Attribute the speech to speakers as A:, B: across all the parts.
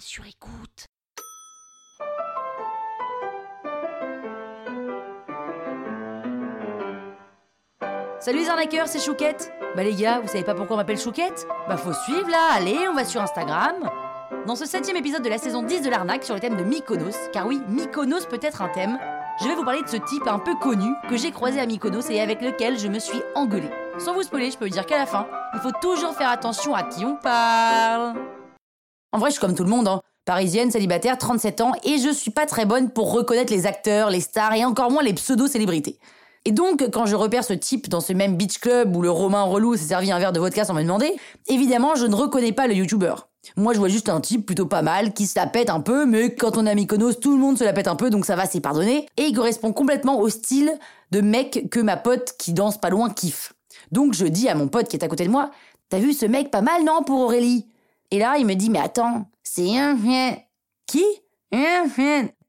A: sur écoute.
B: Salut les arnaqueurs, c'est Chouquette. Bah les gars, vous savez pas pourquoi on m'appelle Chouquette? Bah faut suivre là, allez, on va sur Instagram. Dans ce septième épisode de la saison 10 de l'arnaque sur le thème de Mykonos, car oui, Mykonos peut être un thème, je vais vous parler de ce type un peu connu que j'ai croisé à Mykonos et avec lequel je me suis engueulé. Sans vous spoiler, je peux vous dire qu'à la fin, il faut toujours faire attention à qui on parle. En vrai, je suis comme tout le monde, hein. Parisienne, célibataire, 37 ans, et je suis pas très bonne pour reconnaître les acteurs, les stars et encore moins les pseudo-célébrités. Et donc, quand je repère ce type dans ce même beach club où le Romain relou s'est servi un verre de vodka sans me demander, évidemment, je ne reconnais pas le youtubeur. Moi, je vois juste un type plutôt pas mal, qui se la pète un peu, mais quand on est à Mykonos, tout le monde se la pète un peu, donc ça va, c'est pardonné. Et il correspond complètement au style de mec que ma pote qui danse pas loin kiffe. Donc je dis à mon pote qui est à côté de moi, t'as vu ce mec pas mal, non, pour Aurélie? Et là, il me dit, mais attends, c'est. Qui?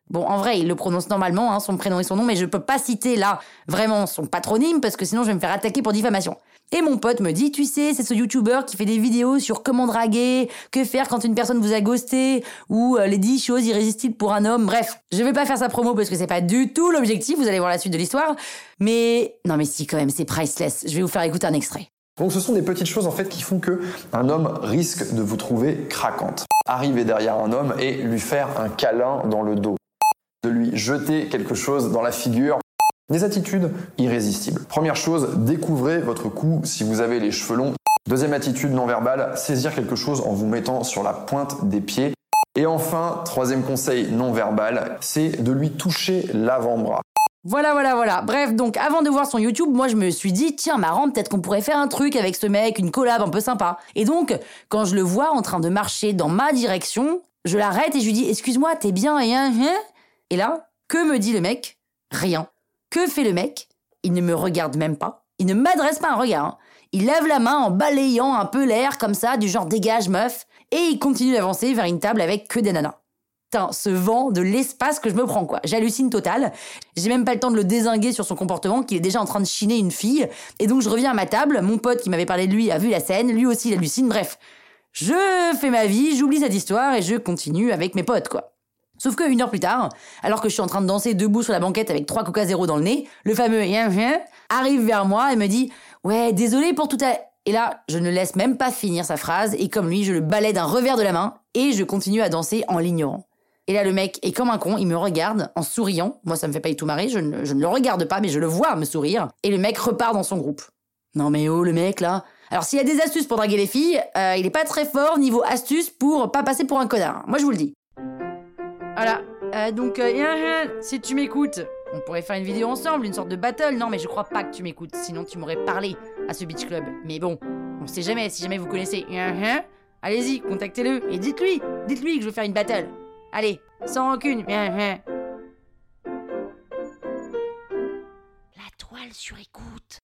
B: Bon, en vrai, il le prononce normalement, hein, son prénom et son nom, mais je peux pas citer là vraiment son patronyme parce que sinon je vais me faire attaquer pour diffamation. Et mon pote me dit, tu sais, c'est ce youtubeur qui fait des vidéos sur comment draguer, que faire quand une personne vous a ghosté, ou euh, les 10 choses irrésistibles pour un homme. Bref, je vais pas faire sa promo parce que c'est pas du tout l'objectif, vous allez voir la suite de l'histoire. Mais non mais si quand même, c'est priceless. Je vais vous faire écouter un extrait.
C: Donc ce sont des petites choses en fait qui font que un homme risque de vous trouver craquante. Arriver derrière un homme et lui faire un câlin dans le dos de lui jeter quelque chose dans la figure. Des attitudes irrésistibles. Première chose, découvrez votre cou si vous avez les cheveux longs. Deuxième attitude non verbale, saisir quelque chose en vous mettant sur la pointe des pieds. Et enfin, troisième conseil non verbal, c'est de lui toucher l'avant-bras.
B: Voilà, voilà, voilà. Bref, donc avant de voir son YouTube, moi je me suis dit, tiens, marrant, peut-être qu'on pourrait faire un truc avec ce mec, une collab un peu sympa. Et donc, quand je le vois en train de marcher dans ma direction, je l'arrête et je lui dis, excuse-moi, t'es bien, hein, hein? Et là, que me dit le mec? Rien. Que fait le mec? Il ne me regarde même pas. Il ne m'adresse pas un regard. Hein. Il lève la main en balayant un peu l'air comme ça, du genre dégage meuf, et il continue d'avancer vers une table avec que des nanas. Putain, ce vent de l'espace que je me prends quoi. J'hallucine total. J'ai même pas le temps de le désinguer sur son comportement, qu'il est déjà en train de chiner une fille. Et donc je reviens à ma table, mon pote qui m'avait parlé de lui a vu la scène, lui aussi il hallucine, bref. Je fais ma vie, j'oublie cette histoire et je continue avec mes potes quoi. Sauf que une heure plus tard, alors que je suis en train de danser debout sur la banquette avec trois coca zéro dans le nez, le fameux arrive vers moi et me dit Ouais, désolé pour tout à. Et là, je ne laisse même pas finir sa phrase et comme lui, je le balais d'un revers de la main et je continue à danser en l'ignorant. Et là, le mec est comme un con, il me regarde en souriant. Moi, ça me fait pas du tout marrer, je ne, je ne le regarde pas, mais je le vois me sourire. Et le mec repart dans son groupe. Non mais oh, le mec là. Alors s'il y a des astuces pour draguer les filles, euh, il est pas très fort niveau astuces pour pas passer pour un connard. Moi, je vous le dis. Voilà. Euh, donc, euh, si tu m'écoutes, on pourrait faire une vidéo ensemble, une sorte de battle. Non, mais je crois pas que tu m'écoutes, sinon tu m'aurais parlé à ce beach club. Mais bon, on sait jamais, si jamais vous connaissez. Allez-y, contactez-le et dites-lui, dites-lui que je veux faire une battle. Allez, sans rancune. La
A: toile sur écoute.